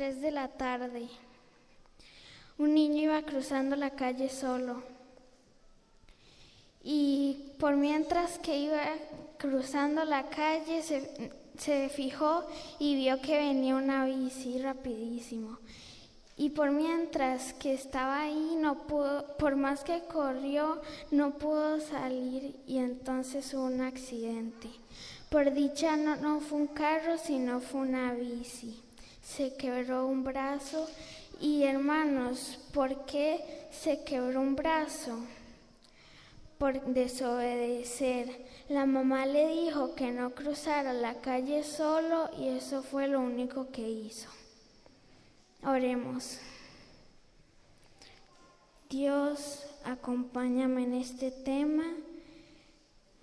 3 de la tarde. Un niño iba cruzando la calle solo. Y por mientras que iba cruzando la calle, se, se fijó y vio que venía una bici rapidísimo. Y por mientras que estaba ahí, no pudo, por más que corrió, no pudo salir y entonces hubo un accidente. Por dicha no, no fue un carro, sino fue una bici. Se quebró un brazo y hermanos, ¿por qué se quebró un brazo? Por desobedecer. La mamá le dijo que no cruzara la calle solo y eso fue lo único que hizo. Oremos. Dios, acompáñame en este tema.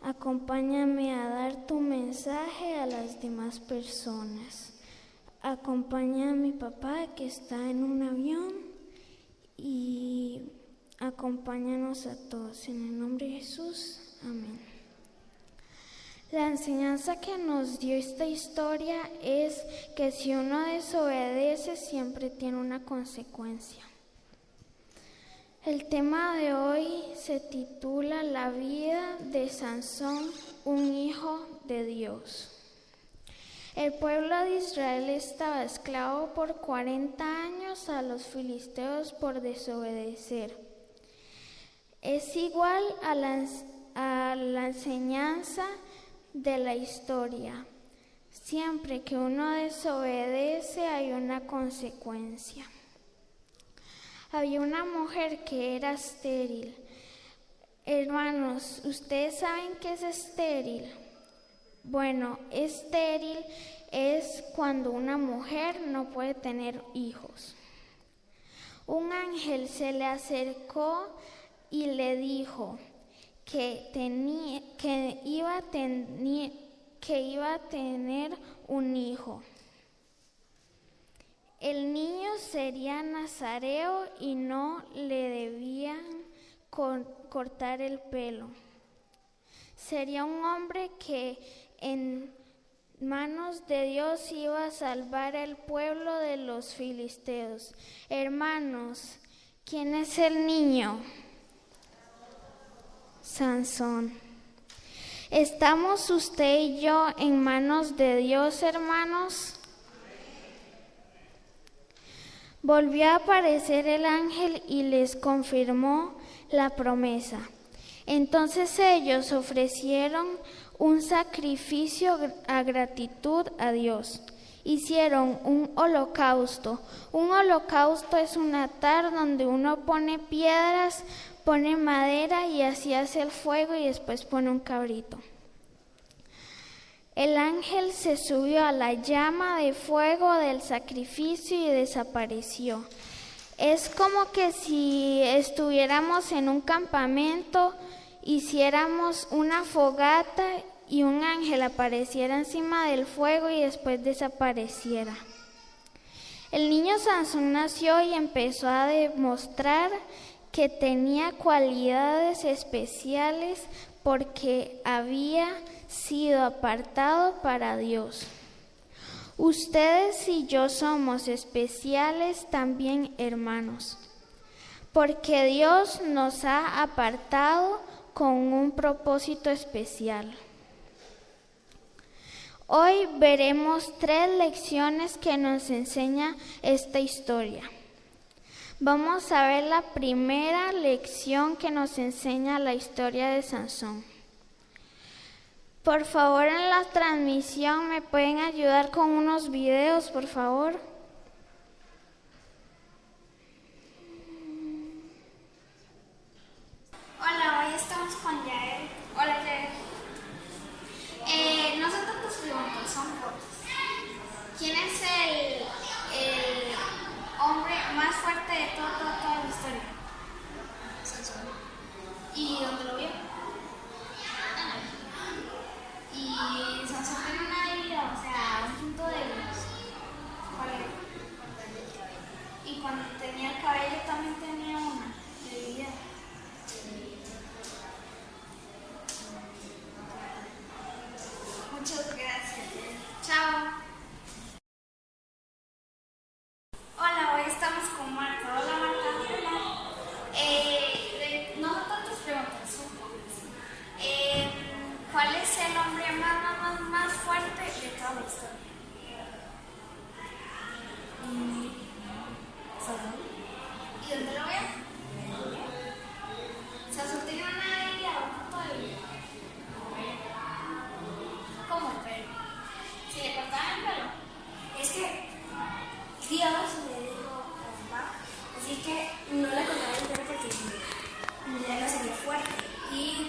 Acompáñame a dar tu mensaje a las demás personas. Acompaña a mi papá que está en un avión y acompáñanos a todos. En el nombre de Jesús, amén. La enseñanza que nos dio esta historia es que si uno desobedece siempre tiene una consecuencia. El tema de hoy se titula La vida de Sansón, un hijo de Dios. El pueblo de Israel estaba esclavo por 40 años a los filisteos por desobedecer. Es igual a la, enseñanza de la historia. Siempre que uno desobedece hay una consecuencia. Había una mujer que era estéril. Hermanos, ¿ustedes saben qué es estéril? Bueno, estéril es cuando una mujer no puede tener hijos. Un ángel se le acercó y le dijo que, que, iba, que iba a tener un hijo. El niño sería nazareo y no le debían cortar el pelo. Sería un hombre que en manos de Dios iba a salvar al pueblo de los filisteos. Hermanos, ¿quién es el niño? Sansón. ¿Estamos usted y yo en manos de Dios, hermanos? Volvió a aparecer el ángel y les confirmó la promesa. Entonces ellos ofrecieron un sacrificio a gratitud a Dios. Hicieron un holocausto. Un holocausto es un altar donde uno pone piedras, pone madera y así hace el fuego y después pone un cabrito. El ángel se subió a la llama de fuego del sacrificio y desapareció. Es como que si estuviéramos en un campamento, hiciéramos una fogata y un ángel apareciera encima del fuego y después desapareciera. El niño Sansón nació y empezó a demostrar que tenía cualidades especiales porque había sido apartado para Dios. Ustedes y yo somos especiales también hermanos, porque Dios nos ha apartado con un propósito especial. Hoy veremos tres lecciones que nos enseña esta historia. Vamos a ver la primera lección que nos enseña la historia de Sansón. Por favor, en la transmisión me pueden ayudar con unos videos, por favor. Hola, hoy estamos con Yael. Hola, Yael. Eh, nosotros nos preguntamos, son fotos. ¿Quién es el, el hombre más fuerte de toda, toda, toda la historia? ¿Y dónde lo vio? Y Sansón tiene una debilidad, o sea, un punto de. ¿Cuál era? Y cuando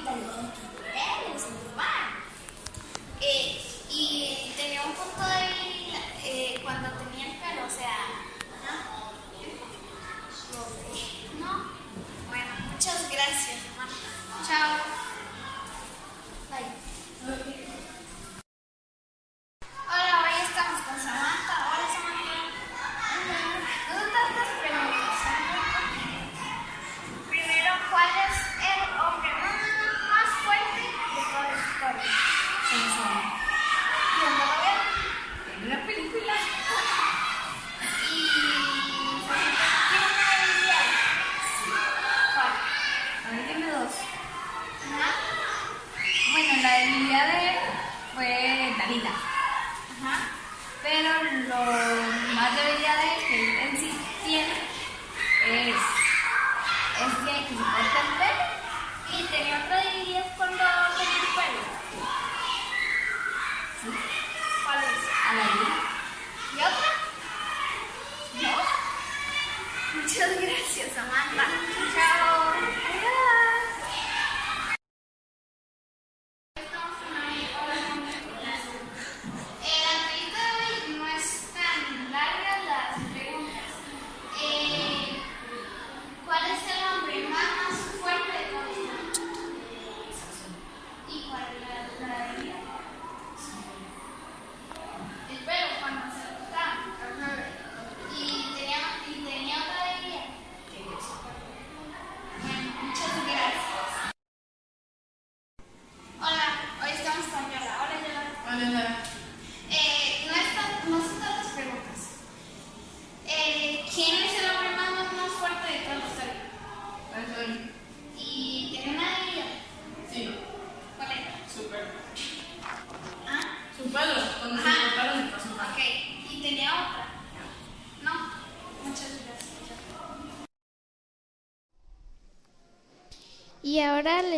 Hello. Pero lo más debería de que él en sí tiene es, es que se corta y tenía otra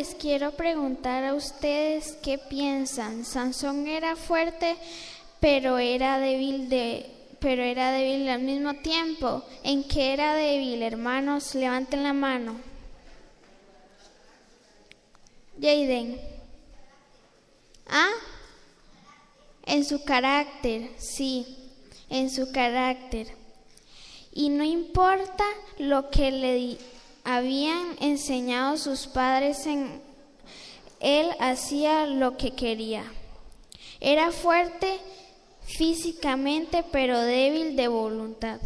les quiero preguntar a ustedes qué piensan. Sansón era fuerte, pero era débil de pero era débil al mismo tiempo. ¿En qué era débil, hermanos? Levanten la mano. Jaden. ¿Ah? En su carácter, sí, en su carácter. Y no importa lo que le habían enseñado sus padres en él hacía lo que quería. Era fuerte físicamente, pero débil de voluntad.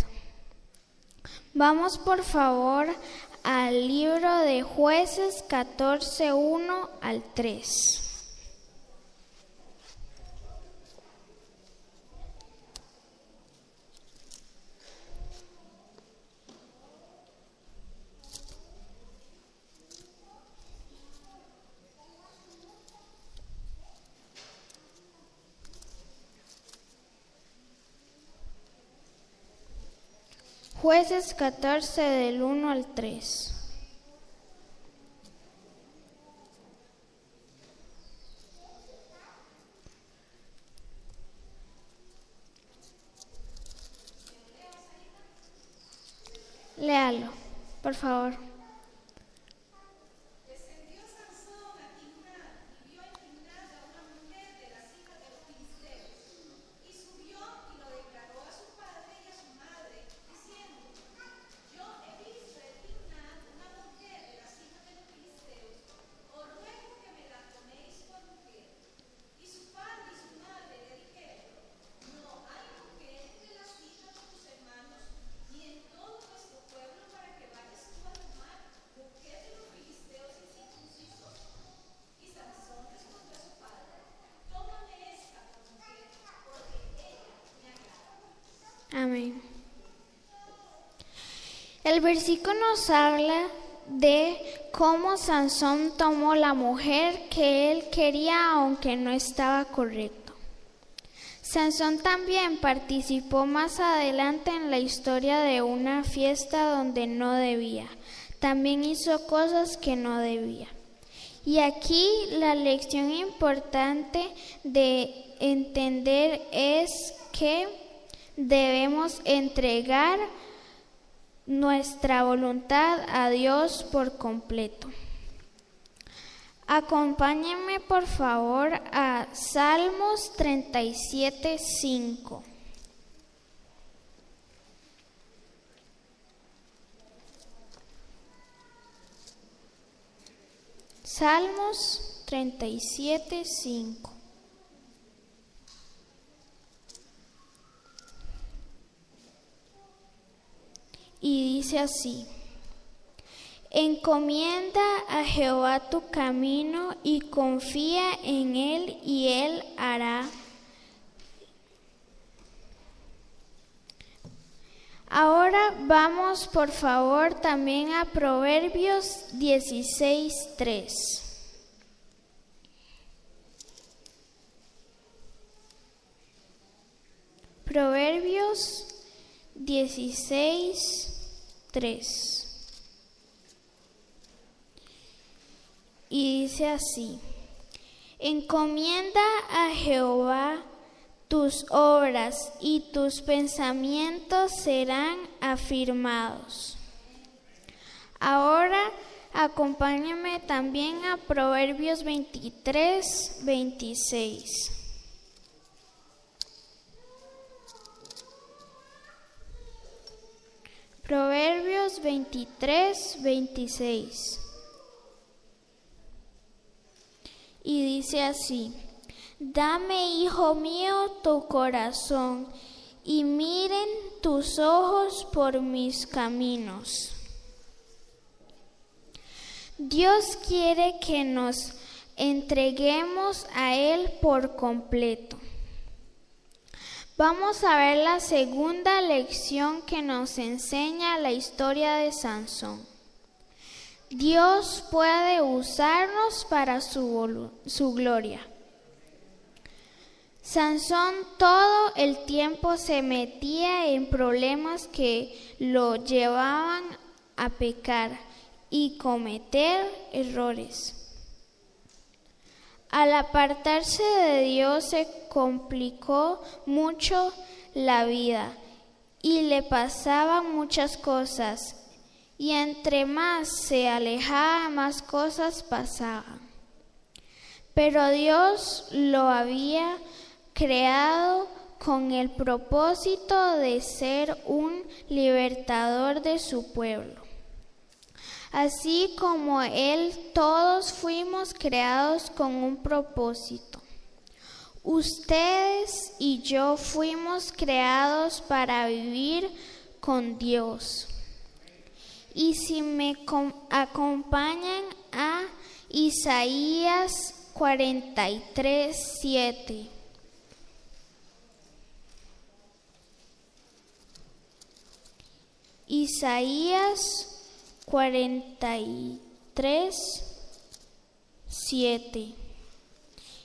Vamos por favor al libro de jueces 14.1 al 3. Jueces 14 del 1 al 3. Léalo, por favor. versículo nos habla de cómo Sansón tomó la mujer que él quería aunque no estaba correcto. Sansón también participó más adelante en la historia de una fiesta donde no debía. También hizo cosas que no debía. Y aquí la lección importante de entender es que debemos entregar nuestra voluntad a Dios por completo. Acompáñenme por favor a Salmos 37, 5. Salmos 37, 5. Y dice así. Encomienda a Jehová tu camino y confía en Él y Él hará. Ahora vamos por favor también a Proverbios 16.3. Proverbios 16.3. y dice así, encomienda a Jehová tus obras y tus pensamientos serán afirmados. Ahora acompáñame también a Proverbios 23, 26. Proverbios 23, 26. y dice así, Dame, hijo mío, tu corazón y miren tus ojos por mis caminos. Dios quiere que nos entreguemos a Él por completo. Vamos a ver la segunda lección que nos enseña la historia de Sansón. Dios puede usarnos para su, su, gloria. Sansón todo el tiempo se metía en problemas que lo llevaban a pecar y cometer errores. Al apartarse de Dios se complicó mucho la vida y le pasaban muchas cosas y entre más se alejaba, más cosas pasaban. Pero Dios lo había creado con el propósito de ser un libertador de su pueblo. Así como Él, todos fuimos creados con un propósito. Ustedes y yo fuimos creados para vivir con Dios. Y si me acompañan a Isaías 43, 7. Isaías 43, 7.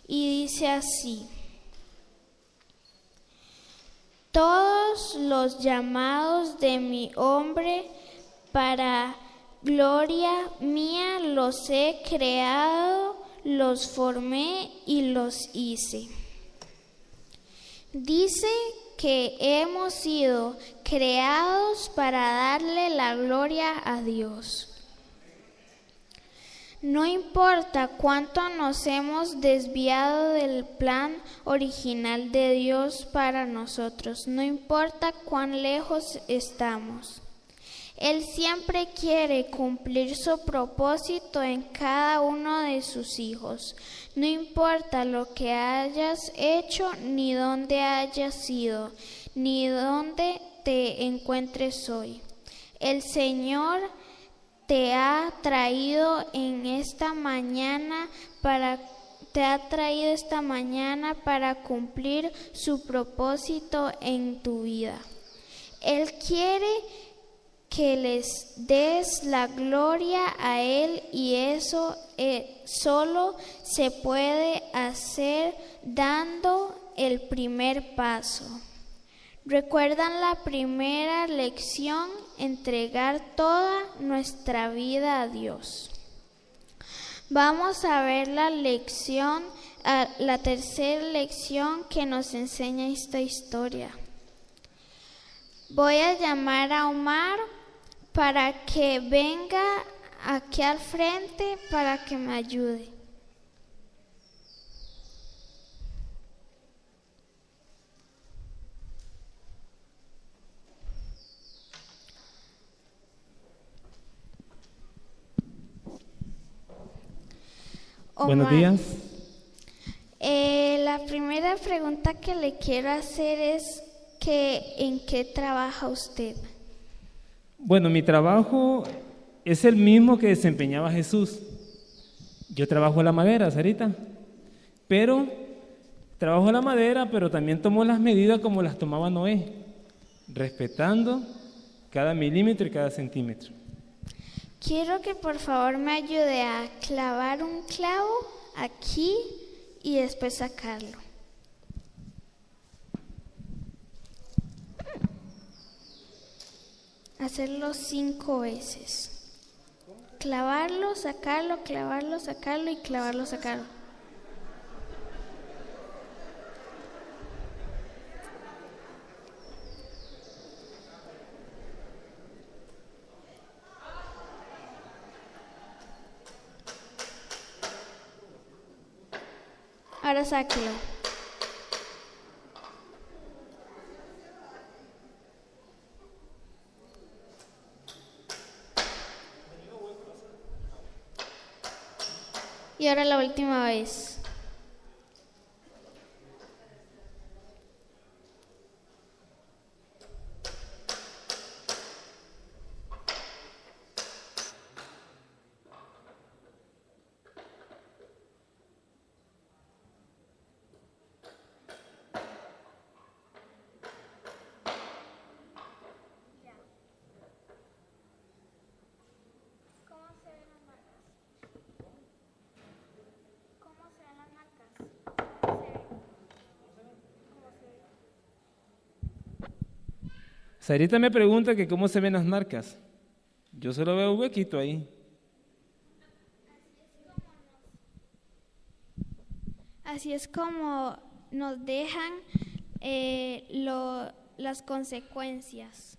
Y dice así. Todos los llamados de mi hombre para gloria mía los he creado, los formé y los hice. Dice que hemos sido creados para darle la gloria a Dios. No importa cuánto nos hemos desviado del plan original de Dios para nosotros, no importa cuán lejos estamos. Él siempre quiere cumplir su propósito en cada uno de sus hijos. No importa lo que hayas hecho, ni dónde hayas ido, ni dónde te encuentres hoy. El Señor te ha traído en esta mañana para te ha traído esta mañana para cumplir su propósito en tu vida. Él quiere que les des la gloria a Él y eso eh, solo se puede hacer dando el primer paso. ¿Recuerdan la primera lección? Entregar toda nuestra vida a Dios. Vamos a ver la lección, la tercera lección que nos enseña esta historia. Voy a llamar a Omar para que venga aquí al frente para que me ayude. Oh, Buenos días. Eh, la primera pregunta que le quiero hacer es que ¿en qué trabaja usted? Bueno, mi trabajo es el mismo que desempeñaba Jesús. Yo trabajo la madera, Sarita. Pero trabajo la madera, pero también tomo las medidas como las tomaba Noé, respetando cada milímetro y cada centímetro. Quiero que por favor me ayude a clavar un clavo aquí y después sacarlo. Hacerlo cinco veces. Clavarlo, sacarlo, clavarlo, sacarlo y clavarlo, sacarlo. Ahora sáquelo. Y ahora la última vez. Sarita me pregunta que cómo se ven las marcas. Yo solo veo un huequito ahí. Así es como nos dejan eh, lo- las consecuencias.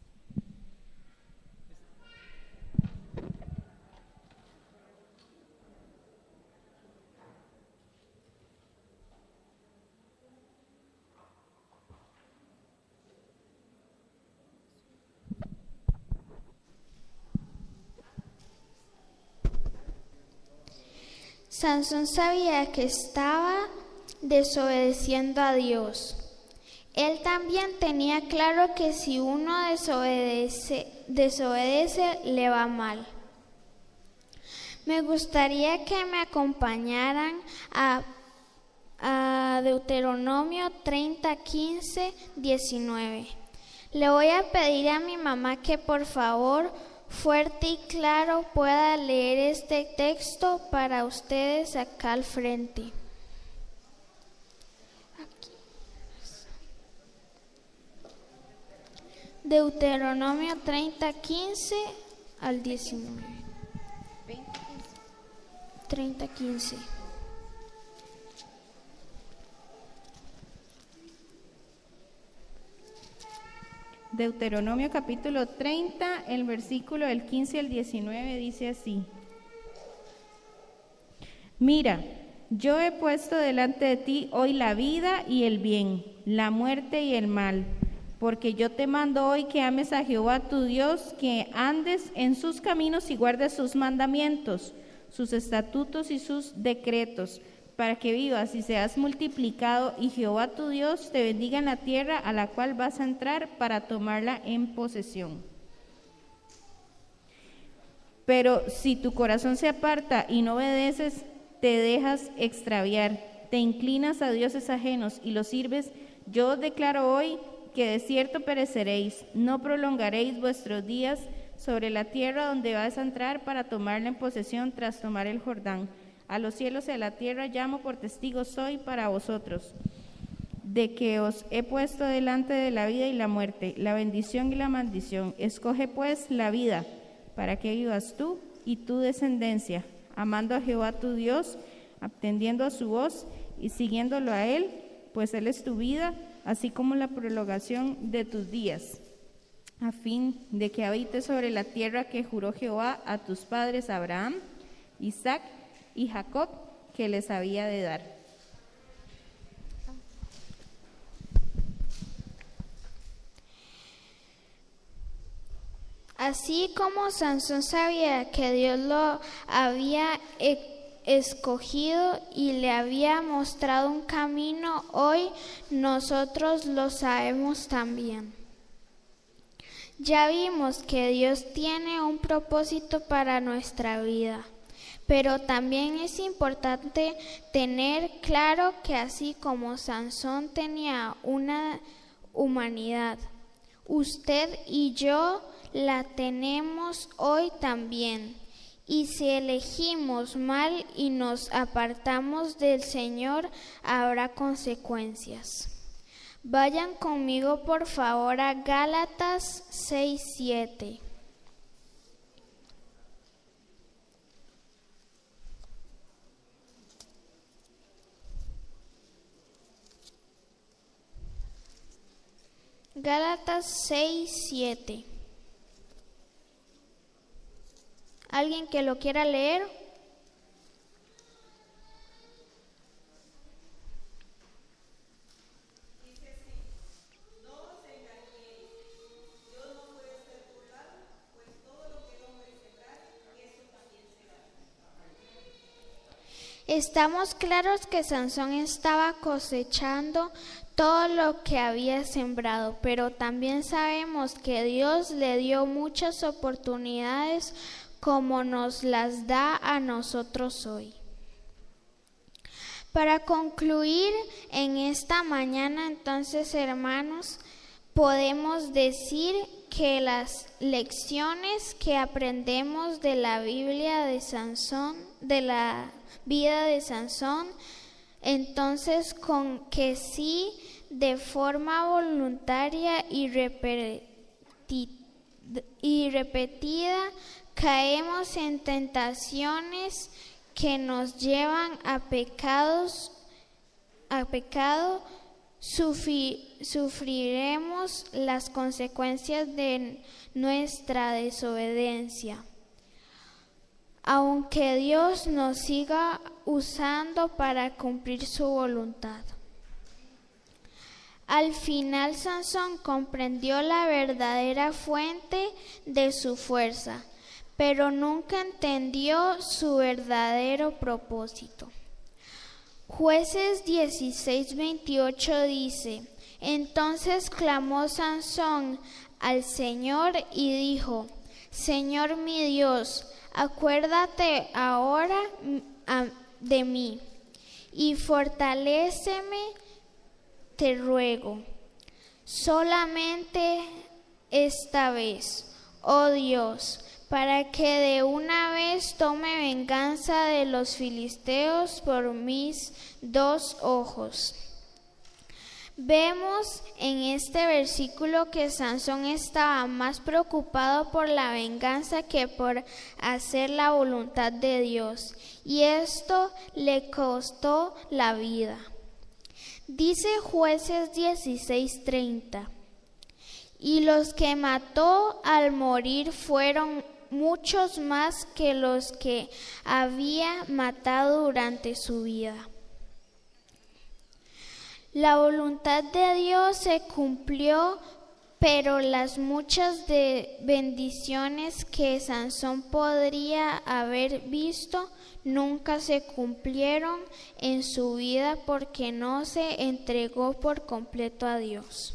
Sansón sabía que estaba desobedeciendo a Dios. Él también tenía claro que si uno desobedece, le va mal. Me gustaría que me acompañaran a, a Deuteronomio 30, 15, 19. Le voy a pedir a mi mamá que por favor fuerte y claro pueda leer este texto para ustedes acá al frente. Deuteronomio 30, 15 al 19. 30, 15. Deuteronomio capítulo 30, el versículo del 15 al 19 dice así. Mira, yo he puesto delante de ti hoy la vida y el bien, la muerte y el mal, porque yo te mando hoy que ames a Jehová tu Dios, que andes en sus caminos y guardes sus mandamientos, sus estatutos y sus decretos, para que vivas y seas multiplicado y Jehová tu Dios te bendiga en la tierra a la cual vas a entrar para tomarla en posesión. Pero si tu corazón se aparta y no obedeces, te dejas extraviar, te inclinas a dioses ajenos y los sirves, yo os declaro hoy que de cierto pereceréis, no prolongaréis vuestros días sobre la tierra donde vas a entrar para tomarla en posesión tras tomar el Jordán. A los cielos y a la tierra llamo por testigo soy para vosotros, de que os he puesto delante de la vida y la muerte, la bendición y la maldición. Escoge pues la vida, para que vivas tú y tu descendencia, amando a Jehová tu Dios, atendiendo a su voz y siguiéndolo a Él, pues Él es tu vida, así como la prolongación de tus días, a fin de que habites sobre la tierra que juró Jehová a tus padres Abraham, Isaac y Jacob, que les había de dar. Así como Sansón sabía que Dios lo había e- escogido y le había mostrado un camino, hoy nosotros lo sabemos también. Ya vimos que Dios tiene un propósito para nuestra vida, pero también es importante tener claro que así como Sansón tenía una humanidad, usted y yo la tenemos hoy también. Y si elegimos mal y nos apartamos del Señor, habrá consecuencias. Vayan conmigo por favor a Gálatas 6, Gálatas 6, 7. ¿Alguien que lo quiera leer? Estamos claros que Sansón estaba cosechando todo lo que había sembrado, pero también sabemos que Dios le dio muchas oportunidades como nos las da a nosotros hoy. Para concluir en esta mañana, entonces, hermanos, podemos decir que las lecciones que aprendemos de la Biblia de Sansón, de la vida de Sansón, entonces con que sí, de forma voluntaria y, repetida, caemos en tentaciones que nos llevan a pecados, a pecado, sufriremos las consecuencias de nuestra desobediencia. Aunque Dios nos siga usando para cumplir su voluntad. Al final Sansón comprendió la verdadera fuente de su fuerza, pero nunca entendió su verdadero propósito. Jueces 16:28 dice, entonces clamó Sansón al Señor y dijo, Señor mi Dios, acuérdate ahora de mí y fortaléceme, te ruego, solamente esta vez, oh Dios, para que de una vez tome venganza de los filisteos por mis dos ojos. Vemos en este versículo que Sansón estaba más preocupado por la venganza que por hacer la voluntad de Dios, y esto le costó la vida. Dice jueces 16:30, y los que mató al morir fueron muchos más que los que había matado durante su vida. La voluntad de Dios se cumplió, pero las muchas bendiciones que Sansón podría haber visto nunca se cumplieron en su vida porque no se entregó por completo a Dios.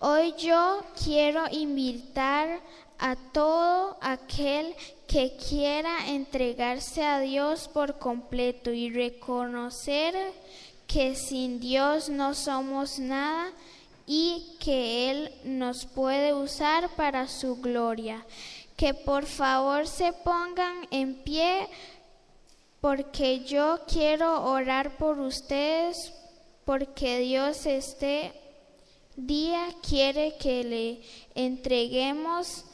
Hoy yo quiero invitar a todo aquel que quiera entregarse a Dios por completo y reconocer que sin Dios no somos nada y que Él nos puede usar para su gloria. Que por favor se pongan en pie porque yo quiero orar por ustedes porque Dios este día quiere que le entreguemos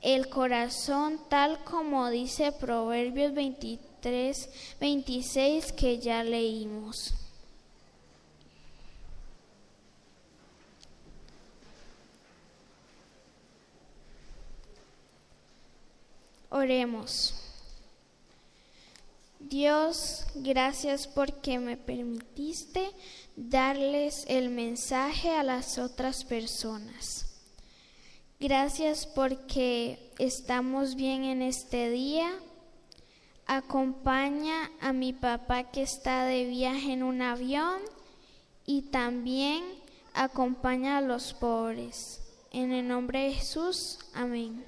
el corazón tal como dice Proverbios 23, 26 que ya leímos. Oremos. Dios, gracias porque me permitiste darles el mensaje a las otras personas. Gracias porque estamos bien en este día. acompaña a mi papá que está de viaje en un avión y también acompaña a los pobres. En el nombre de Jesús, amén.